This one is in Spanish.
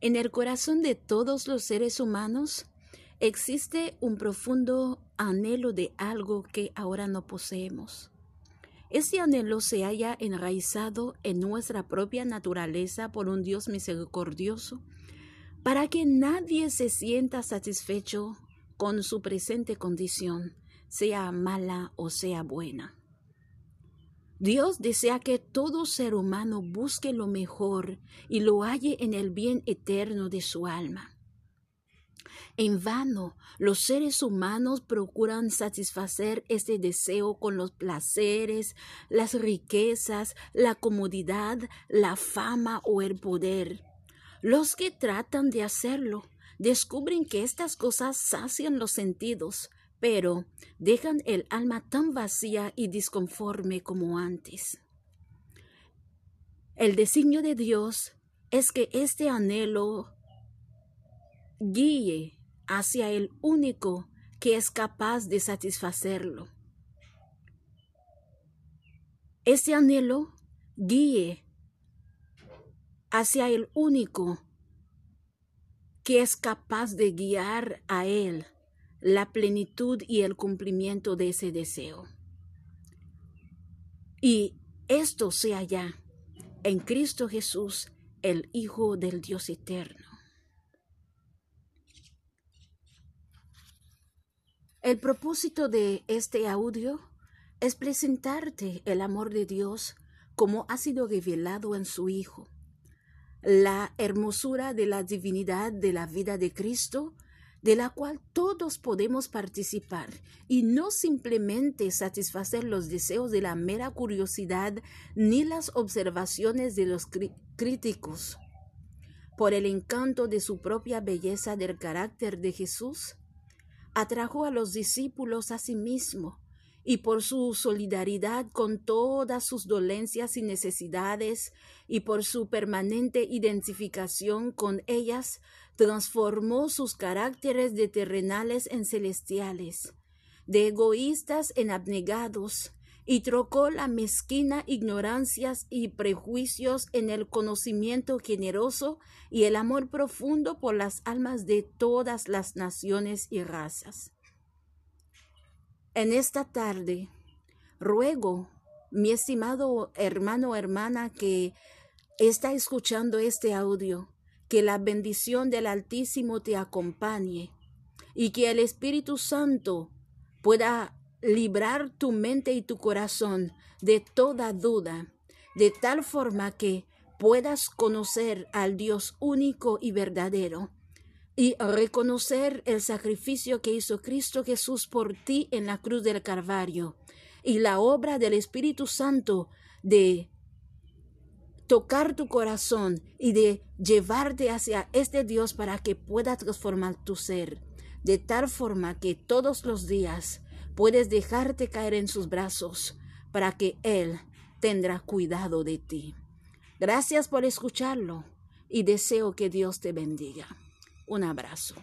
En el corazón de todos los seres humanos existe un profundo anhelo de algo que ahora no poseemos. Este anhelo se haya enraizado en nuestra propia naturaleza por un Dios misericordioso, para que nadie se sienta satisfecho con su presente condición, sea mala o sea buena. Dios desea que todo ser humano busque lo mejor y lo halle en el bien eterno de su alma. En vano, los seres humanos procuran satisfacer este deseo con los placeres, las riquezas, la comodidad, la fama o el poder. Los que tratan de hacerlo descubren que estas cosas sacian los sentidos, pero dejan el alma tan vacía y disconforme como antes. El designio de Dios es que este anhelo guíe hacia el único que es capaz de satisfacerlo. Este anhelo guíe hacia el único que es capaz de guiar a él la plenitud y el cumplimiento de ese deseo. Y esto sea ya en Cristo Jesús, el Hijo del Dios eterno. El propósito de este audio es presentarte el amor de Dios como ha sido revelado en su Hijo, la hermosura de la divinidad de la vida de Cristo de la cual todos podemos participar y no simplemente satisfacer los deseos de la mera curiosidad ni las observaciones de los críticos. Por el encanto de su propia belleza del carácter de Jesús, atrajo a los discípulos a sí mismo y por su solidaridad con todas sus dolencias y necesidades y por su permanente identificación con ellas, transformó sus caracteres de terrenales en celestiales, de egoístas en abnegados, y trocó la mezquina ignorancias y prejuicios en el conocimiento generoso y el amor profundo por las almas de todas las naciones y razas. En esta tarde, ruego, mi estimado hermano o hermana que está escuchando este audio, que la bendición del Altísimo te acompañe y que el Espíritu Santo pueda librar tu mente y tu corazón de toda duda, de tal forma que puedas conocer al Dios único y verdadero y reconocer el sacrificio que hizo Cristo Jesús por ti en la cruz del Calvario y la obra del Espíritu Santo de tocar tu corazón y de llevarte hacia este Dios para que pueda transformar tu ser, de tal forma que todos los días puedes dejarte caer en sus brazos para que Él tendrá cuidado de ti. Gracias por escucharlo y deseo que Dios te bendiga. Un abrazo.